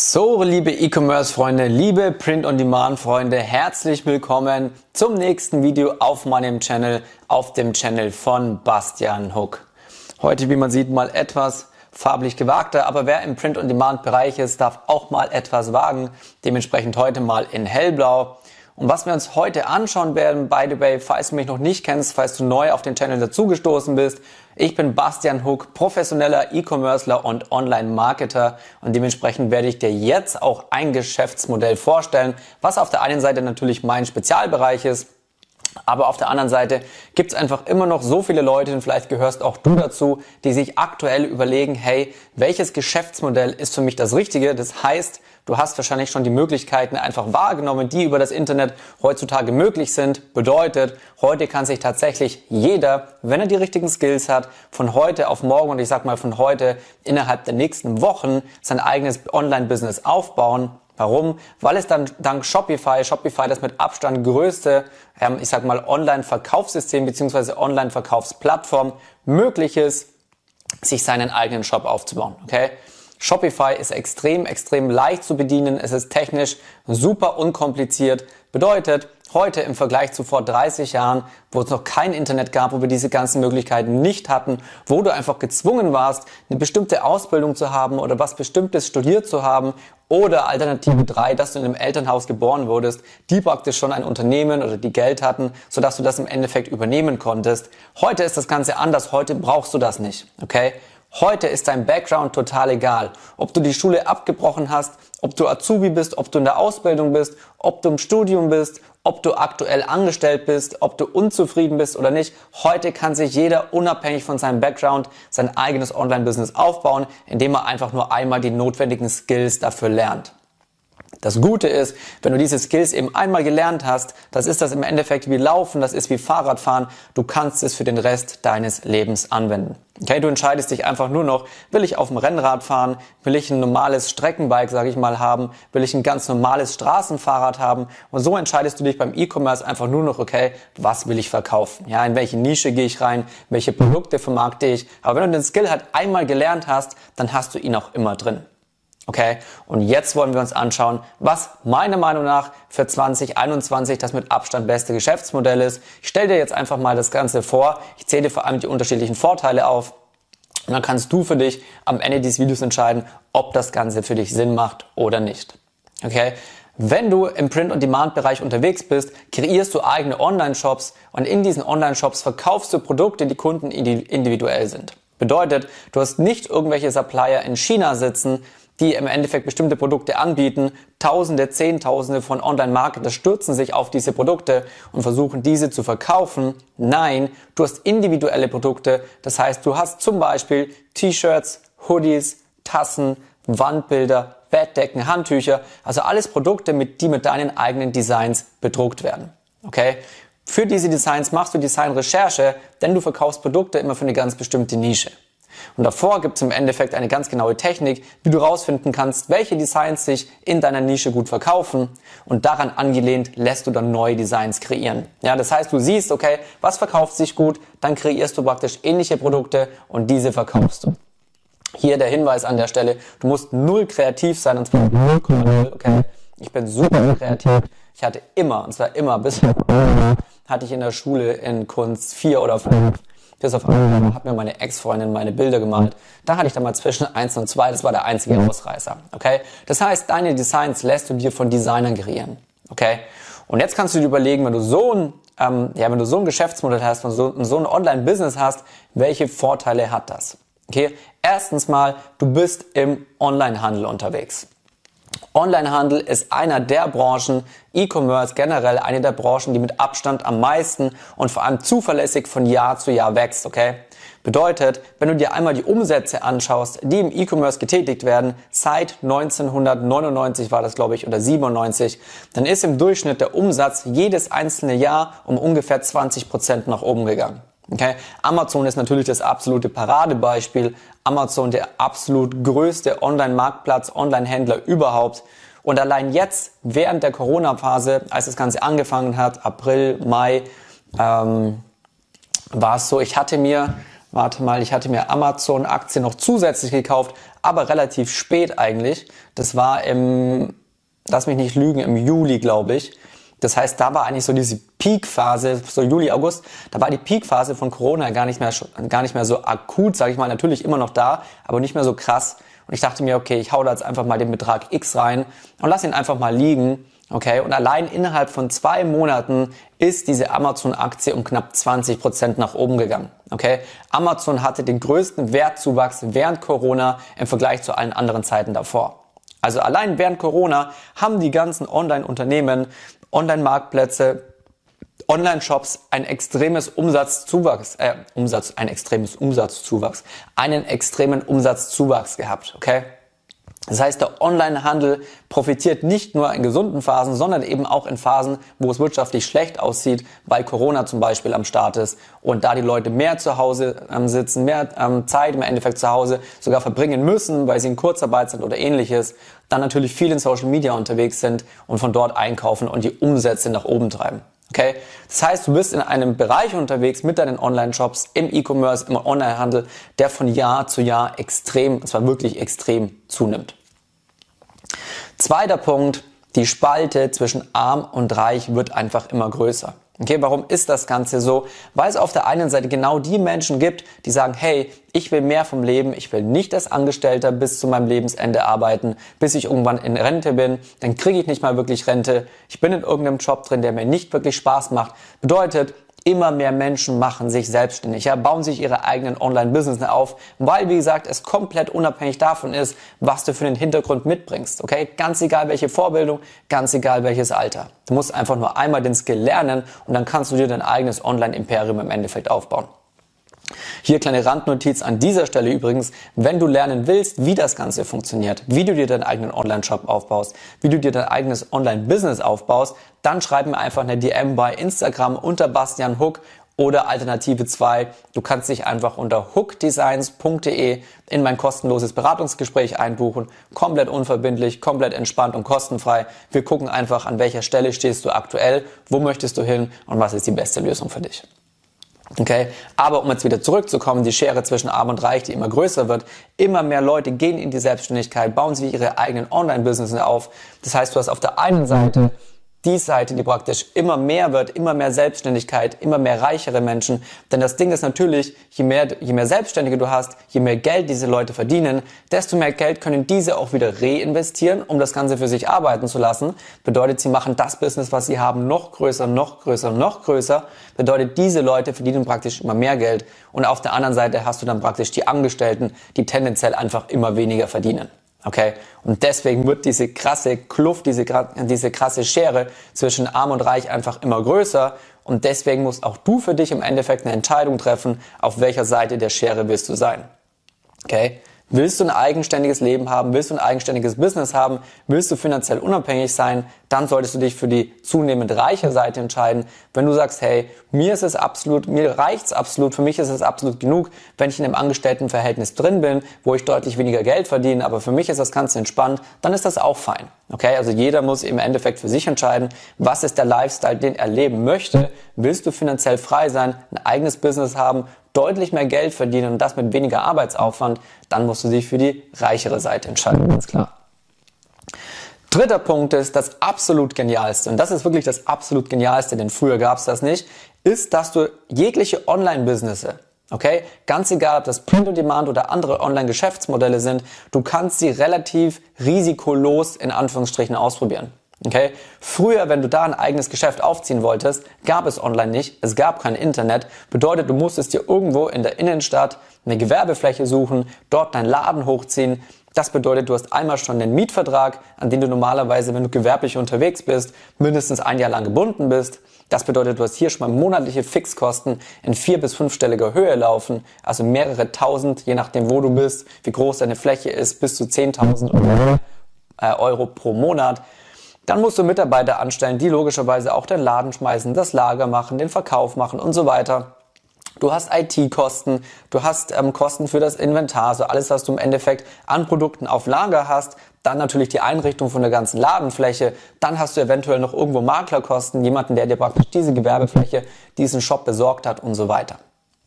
So, liebe E-Commerce-Freunde, liebe Print-on-Demand-Freunde, herzlich willkommen zum nächsten Video auf meinem Channel, auf dem Channel von Bastian Hook. Heute, wie man sieht, mal etwas farblich gewagter, aber wer im Print-on-Demand-Bereich ist, darf auch mal etwas wagen. Dementsprechend heute mal in hellblau. Und was wir uns heute anschauen werden, by the way, falls du mich noch nicht kennst, falls du neu auf den Channel dazugestoßen bist, ich bin Bastian Hook, professioneller E-Commercer und Online-Marketer. Und dementsprechend werde ich dir jetzt auch ein Geschäftsmodell vorstellen, was auf der einen Seite natürlich mein Spezialbereich ist, aber auf der anderen Seite gibt es einfach immer noch so viele Leute, und vielleicht gehörst auch du dazu, die sich aktuell überlegen, hey, welches Geschäftsmodell ist für mich das Richtige? Das heißt, du hast wahrscheinlich schon die Möglichkeiten einfach wahrgenommen, die über das Internet heutzutage möglich sind. Bedeutet, heute kann sich tatsächlich jeder, wenn er die richtigen Skills hat, von heute auf morgen und ich sag mal von heute innerhalb der nächsten Wochen sein eigenes Online-Business aufbauen Warum? Weil es dann dank Shopify, Shopify das mit Abstand größte, ähm, ich sag mal, Online-Verkaufssystem bzw. Online-Verkaufsplattform möglich ist, sich seinen eigenen Shop aufzubauen. Okay? Shopify ist extrem, extrem leicht zu bedienen. Es ist technisch super unkompliziert. Bedeutet, heute im Vergleich zu vor 30 Jahren, wo es noch kein Internet gab, wo wir diese ganzen Möglichkeiten nicht hatten, wo du einfach gezwungen warst, eine bestimmte Ausbildung zu haben oder was Bestimmtes studiert zu haben oder Alternative 3, dass du in einem Elternhaus geboren wurdest, die praktisch schon ein Unternehmen oder die Geld hatten, sodass du das im Endeffekt übernehmen konntest. Heute ist das Ganze anders, heute brauchst du das nicht, okay? Heute ist dein Background total egal. Ob du die Schule abgebrochen hast, ob du Azubi bist, ob du in der Ausbildung bist, ob du im Studium bist, ob du aktuell angestellt bist, ob du unzufrieden bist oder nicht. Heute kann sich jeder unabhängig von seinem Background sein eigenes Online-Business aufbauen, indem er einfach nur einmal die notwendigen Skills dafür lernt. Das Gute ist, wenn du diese Skills eben einmal gelernt hast, das ist das im Endeffekt wie Laufen, das ist wie Fahrradfahren, du kannst es für den Rest deines Lebens anwenden. Okay, du entscheidest dich einfach nur noch, will ich auf dem Rennrad fahren, will ich ein normales Streckenbike, sage ich mal, haben, will ich ein ganz normales Straßenfahrrad haben und so entscheidest du dich beim E-Commerce einfach nur noch, okay, was will ich verkaufen? Ja, in welche Nische gehe ich rein, welche Produkte vermarkte ich? Aber wenn du den Skill halt einmal gelernt hast, dann hast du ihn auch immer drin. Okay, und jetzt wollen wir uns anschauen, was meiner Meinung nach für 2021 das mit Abstand beste Geschäftsmodell ist. Ich stelle dir jetzt einfach mal das Ganze vor. Ich zähle dir vor allem die unterschiedlichen Vorteile auf. Und dann kannst du für dich am Ende dieses Videos entscheiden, ob das Ganze für dich Sinn macht oder nicht. Okay? Wenn du im Print-on-Demand-Bereich unterwegs bist, kreierst du eigene Online-Shops und in diesen Online-Shops verkaufst du Produkte, die Kunden individuell sind. Bedeutet, du hast nicht irgendwelche Supplier in China sitzen, die im Endeffekt bestimmte Produkte anbieten. Tausende, Zehntausende von Online-Marketers stürzen sich auf diese Produkte und versuchen diese zu verkaufen. Nein, du hast individuelle Produkte. Das heißt, du hast zum Beispiel T-Shirts, Hoodies, Tassen, Wandbilder, Bettdecken, Handtücher. Also alles Produkte, mit, die mit deinen eigenen Designs bedruckt werden. Okay? Für diese Designs machst du Designrecherche, denn du verkaufst Produkte immer für eine ganz bestimmte Nische. Und davor gibt es im Endeffekt eine ganz genaue Technik, wie du rausfinden kannst, welche Designs sich in deiner Nische gut verkaufen und daran angelehnt lässt du dann neue Designs kreieren. Ja, das heißt, du siehst, okay, was verkauft sich gut, dann kreierst du praktisch ähnliche Produkte und diese verkaufst du. Hier der Hinweis an der Stelle, du musst null kreativ sein und zwar 0,0, okay? Ich bin super kreativ. Ich hatte immer, und zwar immer, bis hatte ich in der Schule in Kunst vier oder fünf auf einmal hat mir meine Ex-Freundin meine Bilder gemalt. Da hatte ich dann mal zwischen eins und zwei. Das war der einzige Ausreißer. Okay? Das heißt, deine Designs lässt du dir von Designern kreieren. Okay? Und jetzt kannst du dir überlegen, wenn du so ein, ähm, ja, wenn du so ein Geschäftsmodell hast und so, so ein Online-Business hast, welche Vorteile hat das? Okay? Erstens mal, du bist im Online-Handel unterwegs. Onlinehandel ist einer der Branchen, E-Commerce generell eine der Branchen, die mit Abstand am meisten und vor allem zuverlässig von Jahr zu Jahr wächst, okay? Bedeutet, wenn du dir einmal die Umsätze anschaust, die im E-Commerce getätigt werden, seit 1999 war das, glaube ich, oder 97, dann ist im Durchschnitt der Umsatz jedes einzelne Jahr um ungefähr 20 Prozent nach oben gegangen. Okay? Amazon ist natürlich das absolute Paradebeispiel. Amazon der absolut größte Online-Marktplatz, Online-Händler überhaupt. Und allein jetzt, während der Corona-Phase, als das Ganze angefangen hat, April, Mai, ähm, war es so, ich hatte mir warte mal, ich hatte mir Amazon-Aktien noch zusätzlich gekauft, aber relativ spät eigentlich. Das war im, lass mich nicht lügen, im Juli, glaube ich. Das heißt, da war eigentlich so diese Peak-Phase, so Juli, August, da war die Peak-Phase von Corona gar nicht mehr, gar nicht mehr so akut, sage ich mal, natürlich immer noch da, aber nicht mehr so krass. Und ich dachte mir, okay, ich hau da jetzt einfach mal den Betrag X rein und lass ihn einfach mal liegen. Okay, und allein innerhalb von zwei Monaten ist diese Amazon-Aktie um knapp 20 Prozent nach oben gegangen. Okay, Amazon hatte den größten Wertzuwachs während Corona im Vergleich zu allen anderen Zeiten davor. Also allein während Corona haben die ganzen Online-Unternehmen, Online-Marktplätze, Online-Shops ein extremes Umsatzzuwachs, äh, Umsatz, ein extremes Umsatzzuwachs, einen extremen Umsatzzuwachs gehabt, okay? Das heißt, der Online-Handel profitiert nicht nur in gesunden Phasen, sondern eben auch in Phasen, wo es wirtschaftlich schlecht aussieht, weil Corona zum Beispiel am Start ist und da die Leute mehr zu Hause ähm, sitzen, mehr ähm, Zeit im Endeffekt zu Hause sogar verbringen müssen, weil sie in Kurzarbeit sind oder ähnliches, dann natürlich viel in Social Media unterwegs sind und von dort einkaufen und die Umsätze nach oben treiben. Okay? Das heißt, du bist in einem Bereich unterwegs mit deinen Online-Shops, im E-Commerce, im Online-Handel, der von Jahr zu Jahr extrem, und zwar wirklich extrem zunimmt. Zweiter Punkt, die Spalte zwischen arm und reich wird einfach immer größer. Okay, warum ist das Ganze so? Weil es auf der einen Seite genau die Menschen gibt, die sagen, hey, ich will mehr vom Leben, ich will nicht als Angestellter bis zu meinem Lebensende arbeiten, bis ich irgendwann in Rente bin, dann kriege ich nicht mal wirklich Rente, ich bin in irgendeinem Job drin, der mir nicht wirklich Spaß macht. Bedeutet, Immer mehr Menschen machen sich selbstständig, ja, bauen sich ihre eigenen Online-Business auf, weil, wie gesagt, es komplett unabhängig davon ist, was du für den Hintergrund mitbringst, okay? Ganz egal welche Vorbildung, ganz egal welches Alter. Du musst einfach nur einmal den Skill lernen und dann kannst du dir dein eigenes Online-Imperium im Endeffekt aufbauen. Hier kleine Randnotiz an dieser Stelle übrigens, wenn du lernen willst, wie das Ganze funktioniert, wie du dir deinen eigenen Online-Shop aufbaust, wie du dir dein eigenes Online-Business aufbaust, dann schreib mir einfach eine DM bei Instagram unter Bastian Hook oder Alternative 2, du kannst dich einfach unter hookdesigns.de in mein kostenloses Beratungsgespräch einbuchen. Komplett unverbindlich, komplett entspannt und kostenfrei. Wir gucken einfach, an welcher Stelle stehst du aktuell, wo möchtest du hin und was ist die beste Lösung für dich. Okay, aber um jetzt wieder zurückzukommen, die Schere zwischen Arm und Reich, die immer größer wird, immer mehr Leute gehen in die Selbstständigkeit, bauen sich ihre eigenen Online-Business auf. Das heißt, du hast auf der einen Seite die Seite, die praktisch immer mehr wird, immer mehr Selbstständigkeit, immer mehr reichere Menschen. Denn das Ding ist natürlich, je mehr, je mehr Selbstständige du hast, je mehr Geld diese Leute verdienen, desto mehr Geld können diese auch wieder reinvestieren, um das Ganze für sich arbeiten zu lassen. Bedeutet, sie machen das Business, was sie haben, noch größer, noch größer, noch größer. Bedeutet, diese Leute verdienen praktisch immer mehr Geld. Und auf der anderen Seite hast du dann praktisch die Angestellten, die tendenziell einfach immer weniger verdienen. Okay? Und deswegen wird diese krasse Kluft, diese, diese krasse Schere zwischen Arm und Reich einfach immer größer. Und deswegen musst auch du für dich im Endeffekt eine Entscheidung treffen, auf welcher Seite der Schere willst du sein. Okay? Willst du ein eigenständiges Leben haben? Willst du ein eigenständiges Business haben? Willst du finanziell unabhängig sein? Dann solltest du dich für die zunehmend reiche Seite entscheiden. Wenn du sagst, hey, mir ist es absolut, mir reicht's absolut, für mich ist es absolut genug, wenn ich in einem Angestelltenverhältnis drin bin, wo ich deutlich weniger Geld verdiene, aber für mich ist das Ganze entspannt, dann ist das auch fein. Okay? Also jeder muss im Endeffekt für sich entscheiden, was ist der Lifestyle, den er leben möchte. Willst du finanziell frei sein, ein eigenes Business haben, deutlich mehr Geld verdienen und das mit weniger Arbeitsaufwand, dann musst du dich für die reichere Seite entscheiden, ganz klar. Dritter Punkt ist das absolut genialste, und das ist wirklich das absolut genialste, denn früher gab es das nicht, ist, dass du jegliche Online-Businesse, okay, ganz egal, ob das Print-on-Demand oder andere Online-Geschäftsmodelle sind, du kannst sie relativ risikolos in Anführungsstrichen ausprobieren. Okay? Früher, wenn du da ein eigenes Geschäft aufziehen wolltest, gab es online nicht, es gab kein Internet. Bedeutet, du musstest dir irgendwo in der Innenstadt eine Gewerbefläche suchen, dort deinen Laden hochziehen. Das bedeutet, du hast einmal schon den Mietvertrag, an den du normalerweise, wenn du gewerblich unterwegs bist, mindestens ein Jahr lang gebunden bist. Das bedeutet, du hast hier schon mal monatliche Fixkosten in vier- bis fünfstelliger Höhe laufen, also mehrere tausend, je nachdem, wo du bist, wie groß deine Fläche ist, bis zu 10.000 Euro, äh, Euro pro Monat. Dann musst du Mitarbeiter anstellen, die logischerweise auch den Laden schmeißen, das Lager machen, den Verkauf machen und so weiter. Du hast IT-Kosten, du hast ähm, Kosten für das Inventar, so alles, was du im Endeffekt an Produkten auf Lager hast. Dann natürlich die Einrichtung von der ganzen Ladenfläche. Dann hast du eventuell noch irgendwo Maklerkosten, jemanden, der dir praktisch diese Gewerbefläche, diesen Shop besorgt hat und so weiter.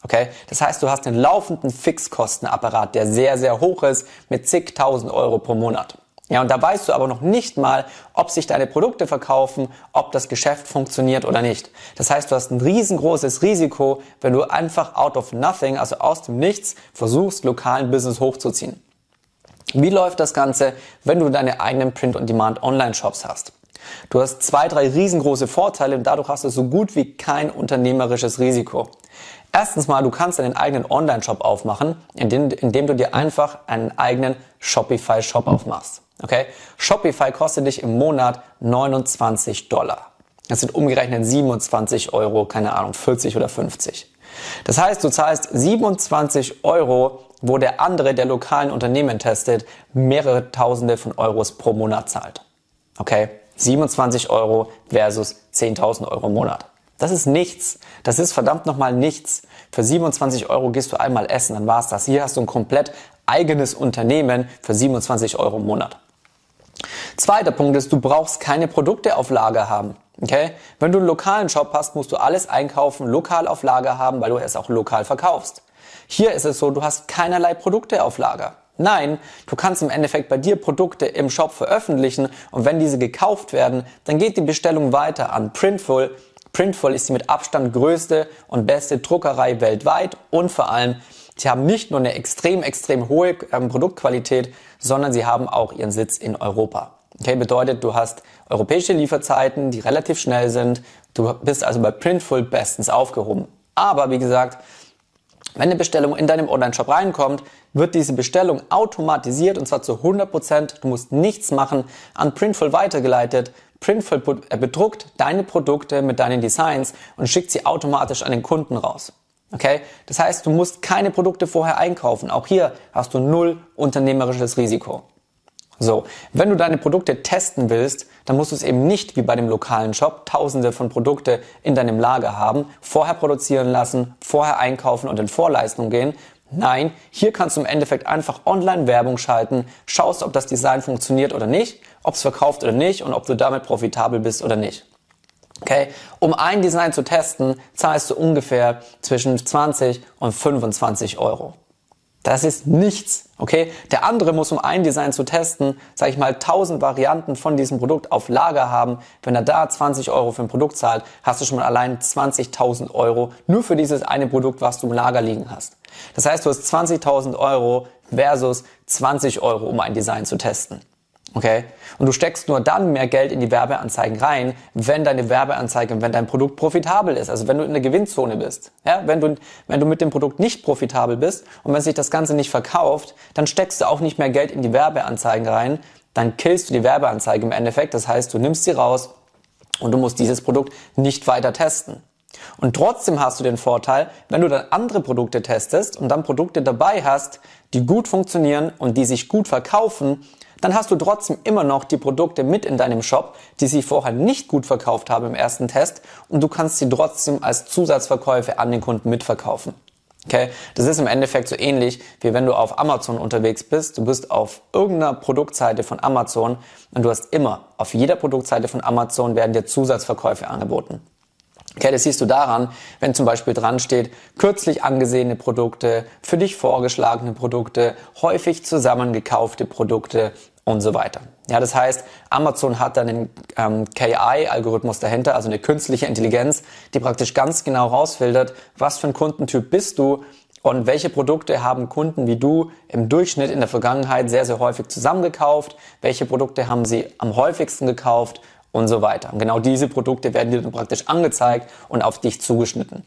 Okay? Das heißt, du hast einen laufenden Fixkostenapparat, der sehr, sehr hoch ist, mit zigtausend Euro pro Monat. Ja, und da weißt du aber noch nicht mal, ob sich deine Produkte verkaufen, ob das Geschäft funktioniert oder nicht. Das heißt, du hast ein riesengroßes Risiko, wenn du einfach out of nothing, also aus dem Nichts, versuchst, lokalen Business hochzuziehen. Wie läuft das Ganze, wenn du deine eigenen Print-on-Demand Online-Shops hast? Du hast zwei, drei riesengroße Vorteile und dadurch hast du so gut wie kein unternehmerisches Risiko. Erstens mal, du kannst einen eigenen Online-Shop aufmachen, indem, indem du dir einfach einen eigenen Shopify-Shop aufmachst. Okay? Shopify kostet dich im Monat 29 Dollar. Das sind umgerechnet 27 Euro, keine Ahnung, 40 oder 50. Das heißt, du zahlst 27 Euro, wo der andere, der lokalen Unternehmen testet, mehrere Tausende von Euros pro Monat zahlt. Okay? 27 Euro versus 10.000 Euro im Monat. Das ist nichts. Das ist verdammt nochmal nichts. Für 27 Euro gehst du einmal essen, dann war's das. Hier hast du ein komplett eigenes Unternehmen für 27 Euro im Monat. Zweiter Punkt ist, du brauchst keine Produkte auf Lager haben. Okay? Wenn du einen lokalen Shop hast, musst du alles einkaufen, lokal auf Lager haben, weil du es auch lokal verkaufst. Hier ist es so, du hast keinerlei Produkte auf Lager. Nein, du kannst im Endeffekt bei dir Produkte im Shop veröffentlichen und wenn diese gekauft werden, dann geht die Bestellung weiter an Printful. Printful ist die mit Abstand größte und beste Druckerei weltweit und vor allem Sie haben nicht nur eine extrem, extrem hohe ähm, Produktqualität, sondern sie haben auch ihren Sitz in Europa. Okay, bedeutet, du hast europäische Lieferzeiten, die relativ schnell sind. Du bist also bei Printful bestens aufgehoben. Aber wie gesagt, wenn eine Bestellung in deinem Online-Shop reinkommt, wird diese Bestellung automatisiert und zwar zu 100%. Prozent. Du musst nichts machen, an Printful weitergeleitet. Printful bedruckt deine Produkte mit deinen Designs und schickt sie automatisch an den Kunden raus. Okay? Das heißt, du musst keine Produkte vorher einkaufen. Auch hier hast du null unternehmerisches Risiko. So, wenn du deine Produkte testen willst, dann musst du es eben nicht wie bei dem lokalen Shop tausende von Produkte in deinem Lager haben, vorher produzieren lassen, vorher einkaufen und in Vorleistung gehen. Nein, hier kannst du im Endeffekt einfach online Werbung schalten, schaust, ob das Design funktioniert oder nicht, ob es verkauft oder nicht und ob du damit profitabel bist oder nicht. Okay? Um ein Design zu testen, zahlst du ungefähr zwischen 20 und 25 Euro. Das ist nichts, okay? Der andere muss, um ein Design zu testen, sage ich mal, 1000 Varianten von diesem Produkt auf Lager haben. Wenn er da 20 Euro für ein Produkt zahlt, hast du schon mal allein 20.000 Euro nur für dieses eine Produkt, was du im Lager liegen hast. Das heißt, du hast 20.000 Euro versus 20 Euro, um ein Design zu testen. Okay? Und du steckst nur dann mehr Geld in die Werbeanzeigen rein, wenn deine Werbeanzeige, wenn dein Produkt profitabel ist, also wenn du in der Gewinnzone bist. Ja? Wenn, du, wenn du mit dem Produkt nicht profitabel bist und wenn sich das Ganze nicht verkauft, dann steckst du auch nicht mehr Geld in die Werbeanzeigen rein, dann killst du die Werbeanzeige im Endeffekt. Das heißt, du nimmst sie raus und du musst dieses Produkt nicht weiter testen. Und trotzdem hast du den Vorteil, wenn du dann andere Produkte testest und dann Produkte dabei hast, die gut funktionieren und die sich gut verkaufen, dann hast du trotzdem immer noch die Produkte mit in deinem Shop, die sich vorher nicht gut verkauft haben im ersten Test und du kannst sie trotzdem als Zusatzverkäufe an den Kunden mitverkaufen. Okay, das ist im Endeffekt so ähnlich, wie wenn du auf Amazon unterwegs bist. Du bist auf irgendeiner Produktseite von Amazon und du hast immer, auf jeder Produktseite von Amazon werden dir Zusatzverkäufe angeboten. Okay, das siehst du daran, wenn zum Beispiel dran steht, kürzlich angesehene Produkte, für dich vorgeschlagene Produkte, häufig zusammengekaufte Produkte und so weiter. Ja, das heißt, Amazon hat dann einen ähm, KI-Algorithmus dahinter, also eine künstliche Intelligenz, die praktisch ganz genau rausfiltert, was für ein Kundentyp bist du und welche Produkte haben Kunden wie du im Durchschnitt in der Vergangenheit sehr, sehr häufig zusammengekauft, welche Produkte haben sie am häufigsten gekauft und so weiter. Und genau diese Produkte werden dir dann praktisch angezeigt und auf dich zugeschnitten.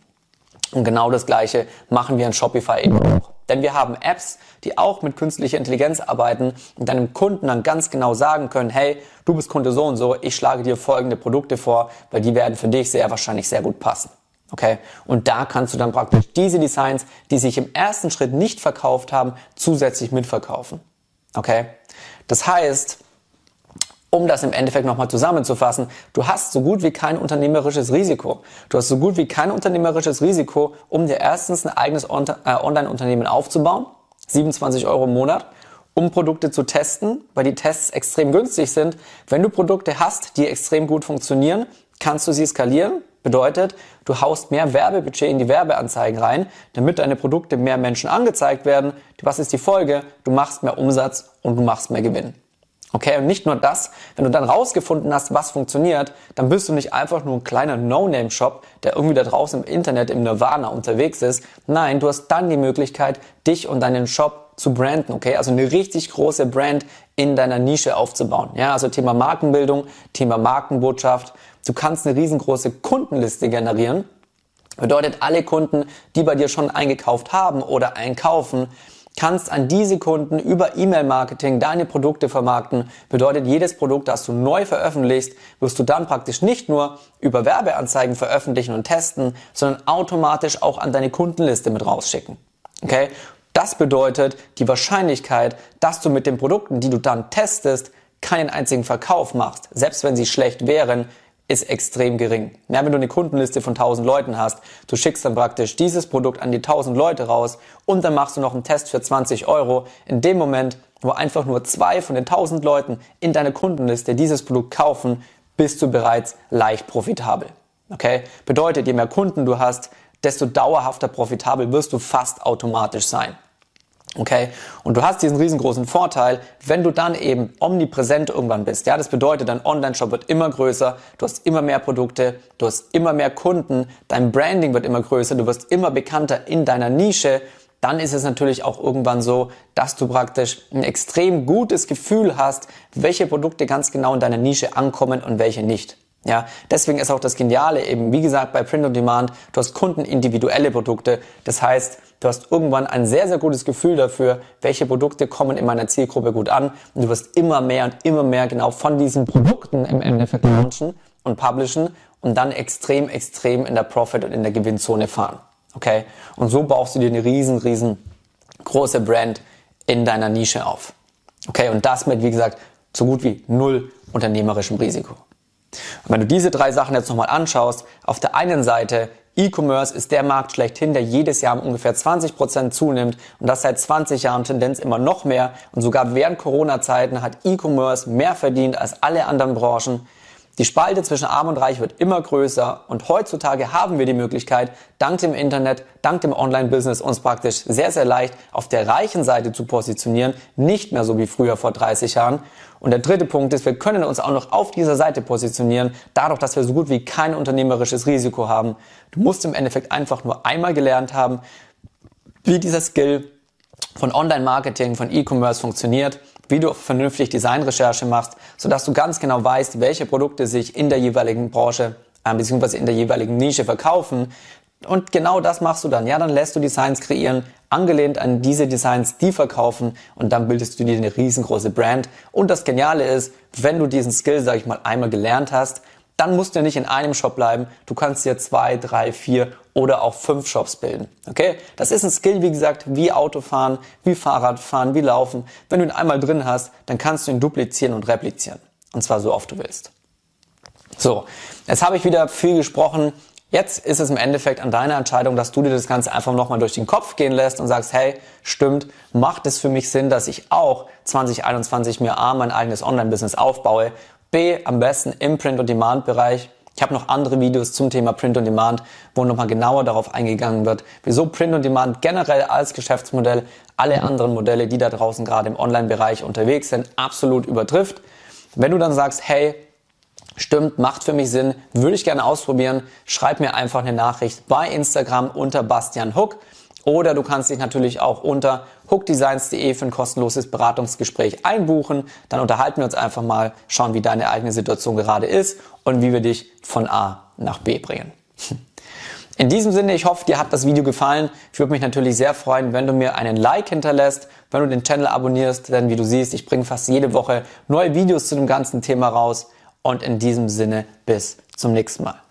Und genau das Gleiche machen wir in Shopify eben auch. Denn wir haben Apps, die auch mit künstlicher Intelligenz arbeiten und deinem Kunden dann ganz genau sagen können, hey, du bist Kunde so und so, ich schlage dir folgende Produkte vor, weil die werden für dich sehr wahrscheinlich sehr gut passen. Okay? Und da kannst du dann praktisch diese Designs, die sich im ersten Schritt nicht verkauft haben, zusätzlich mitverkaufen. Okay? Das heißt, um das im Endeffekt nochmal zusammenzufassen, du hast so gut wie kein unternehmerisches Risiko. Du hast so gut wie kein unternehmerisches Risiko, um dir erstens ein eigenes äh, Online-Unternehmen aufzubauen, 27 Euro im Monat, um Produkte zu testen, weil die Tests extrem günstig sind. Wenn du Produkte hast, die extrem gut funktionieren, kannst du sie skalieren, Bedeutet, du haust mehr Werbebudget in die Werbeanzeigen rein, damit deine Produkte mehr Menschen angezeigt werden. Was ist die Folge? Du machst mehr Umsatz und du machst mehr Gewinn. Okay, und nicht nur das, wenn du dann rausgefunden hast, was funktioniert, dann bist du nicht einfach nur ein kleiner No-Name-Shop, der irgendwie da draußen im Internet im Nirvana unterwegs ist. Nein, du hast dann die Möglichkeit, dich und deinen Shop zu branden, okay? Also eine richtig große Brand in deiner Nische aufzubauen. Ja, also Thema Markenbildung, Thema Markenbotschaft. Du kannst eine riesengroße Kundenliste generieren. Bedeutet, alle Kunden, die bei dir schon eingekauft haben oder einkaufen, kannst an diese Kunden über E-Mail-Marketing deine Produkte vermarkten. Bedeutet, jedes Produkt, das du neu veröffentlichst, wirst du dann praktisch nicht nur über Werbeanzeigen veröffentlichen und testen, sondern automatisch auch an deine Kundenliste mit rausschicken. Okay? Das bedeutet, die Wahrscheinlichkeit, dass du mit den Produkten, die du dann testest, keinen einzigen Verkauf machst, selbst wenn sie schlecht wären, ist extrem gering. Ja, wenn du eine Kundenliste von 1000 Leuten hast, du schickst dann praktisch dieses Produkt an die 1000 Leute raus und dann machst du noch einen Test für 20 Euro. In dem Moment, wo einfach nur zwei von den 1000 Leuten in deiner Kundenliste dieses Produkt kaufen, bist du bereits leicht profitabel. Okay? Bedeutet, je mehr Kunden du hast, desto dauerhafter profitabel wirst du fast automatisch sein. Okay? Und du hast diesen riesengroßen Vorteil, wenn du dann eben omnipräsent irgendwann bist. Ja, das bedeutet, dein Online-Shop wird immer größer, du hast immer mehr Produkte, du hast immer mehr Kunden, dein Branding wird immer größer, du wirst immer bekannter in deiner Nische. Dann ist es natürlich auch irgendwann so, dass du praktisch ein extrem gutes Gefühl hast, welche Produkte ganz genau in deiner Nische ankommen und welche nicht. Ja, deswegen ist auch das Geniale eben, wie gesagt, bei Print on Demand, du hast kundenindividuelle Produkte. Das heißt, du hast irgendwann ein sehr, sehr gutes Gefühl dafür, welche Produkte kommen in meiner Zielgruppe gut an. Und du wirst immer mehr und immer mehr genau von diesen Produkten im Endeffekt launchen und publishen und dann extrem, extrem in der Profit und in der Gewinnzone fahren. Okay? Und so baust du dir eine riesen, riesen große Brand in deiner Nische auf. Okay? Und das mit, wie gesagt, so gut wie null unternehmerischem Risiko. Und wenn du diese drei Sachen jetzt nochmal anschaust, auf der einen Seite E-Commerce ist der Markt schlechthin, der jedes Jahr um ungefähr 20 Prozent zunimmt und das seit 20 Jahren Tendenz immer noch mehr. Und sogar während Corona-Zeiten hat E-Commerce mehr verdient als alle anderen Branchen. Die Spalte zwischen Arm und Reich wird immer größer und heutzutage haben wir die Möglichkeit, dank dem Internet, dank dem Online-Business uns praktisch sehr, sehr leicht auf der reichen Seite zu positionieren, nicht mehr so wie früher vor 30 Jahren. Und der dritte Punkt ist, wir können uns auch noch auf dieser Seite positionieren, dadurch, dass wir so gut wie kein unternehmerisches Risiko haben. Du musst im Endeffekt einfach nur einmal gelernt haben, wie dieser Skill von Online-Marketing, von E-Commerce funktioniert wie du vernünftig Designrecherche machst, sodass du ganz genau weißt, welche Produkte sich in der jeweiligen Branche äh, bzw. in der jeweiligen Nische verkaufen. Und genau das machst du dann. Ja, dann lässt du Designs kreieren, angelehnt an diese Designs, die verkaufen und dann bildest du dir eine riesengroße Brand. Und das Geniale ist, wenn du diesen Skill, sag ich mal, einmal gelernt hast, dann musst du nicht in einem Shop bleiben. Du kannst dir zwei, drei, vier oder auch fünf Shops bilden. Okay? Das ist ein Skill, wie gesagt, wie Autofahren, wie Fahrradfahren, wie Laufen. Wenn du ihn einmal drin hast, dann kannst du ihn duplizieren und replizieren. Und zwar so oft du willst. So, jetzt habe ich wieder viel gesprochen. Jetzt ist es im Endeffekt an deiner Entscheidung, dass du dir das Ganze einfach nochmal durch den Kopf gehen lässt und sagst, hey, stimmt, macht es für mich Sinn, dass ich auch 2021 mir A, mein eigenes Online-Business aufbaue B, am besten im Print-on-Demand-Bereich. Ich habe noch andere Videos zum Thema Print-on-Demand, wo nochmal genauer darauf eingegangen wird, wieso Print-on-Demand generell als Geschäftsmodell alle anderen Modelle, die da draußen gerade im Online-Bereich unterwegs sind, absolut übertrifft. Wenn du dann sagst, hey, stimmt, macht für mich Sinn, würde ich gerne ausprobieren, schreib mir einfach eine Nachricht bei Instagram unter Bastian Hook. Oder du kannst dich natürlich auch unter hookdesigns.de für ein kostenloses Beratungsgespräch einbuchen. Dann unterhalten wir uns einfach mal, schauen, wie deine eigene Situation gerade ist und wie wir dich von A nach B bringen. In diesem Sinne, ich hoffe, dir hat das Video gefallen. Ich würde mich natürlich sehr freuen, wenn du mir einen Like hinterlässt, wenn du den Channel abonnierst, denn wie du siehst, ich bringe fast jede Woche neue Videos zu dem ganzen Thema raus. Und in diesem Sinne, bis zum nächsten Mal.